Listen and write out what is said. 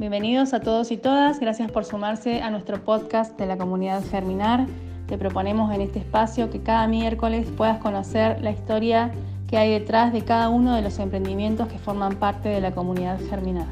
Bienvenidos a todos y todas, gracias por sumarse a nuestro podcast de la comunidad Germinar. Te proponemos en este espacio que cada miércoles puedas conocer la historia que hay detrás de cada uno de los emprendimientos que forman parte de la comunidad Germinar.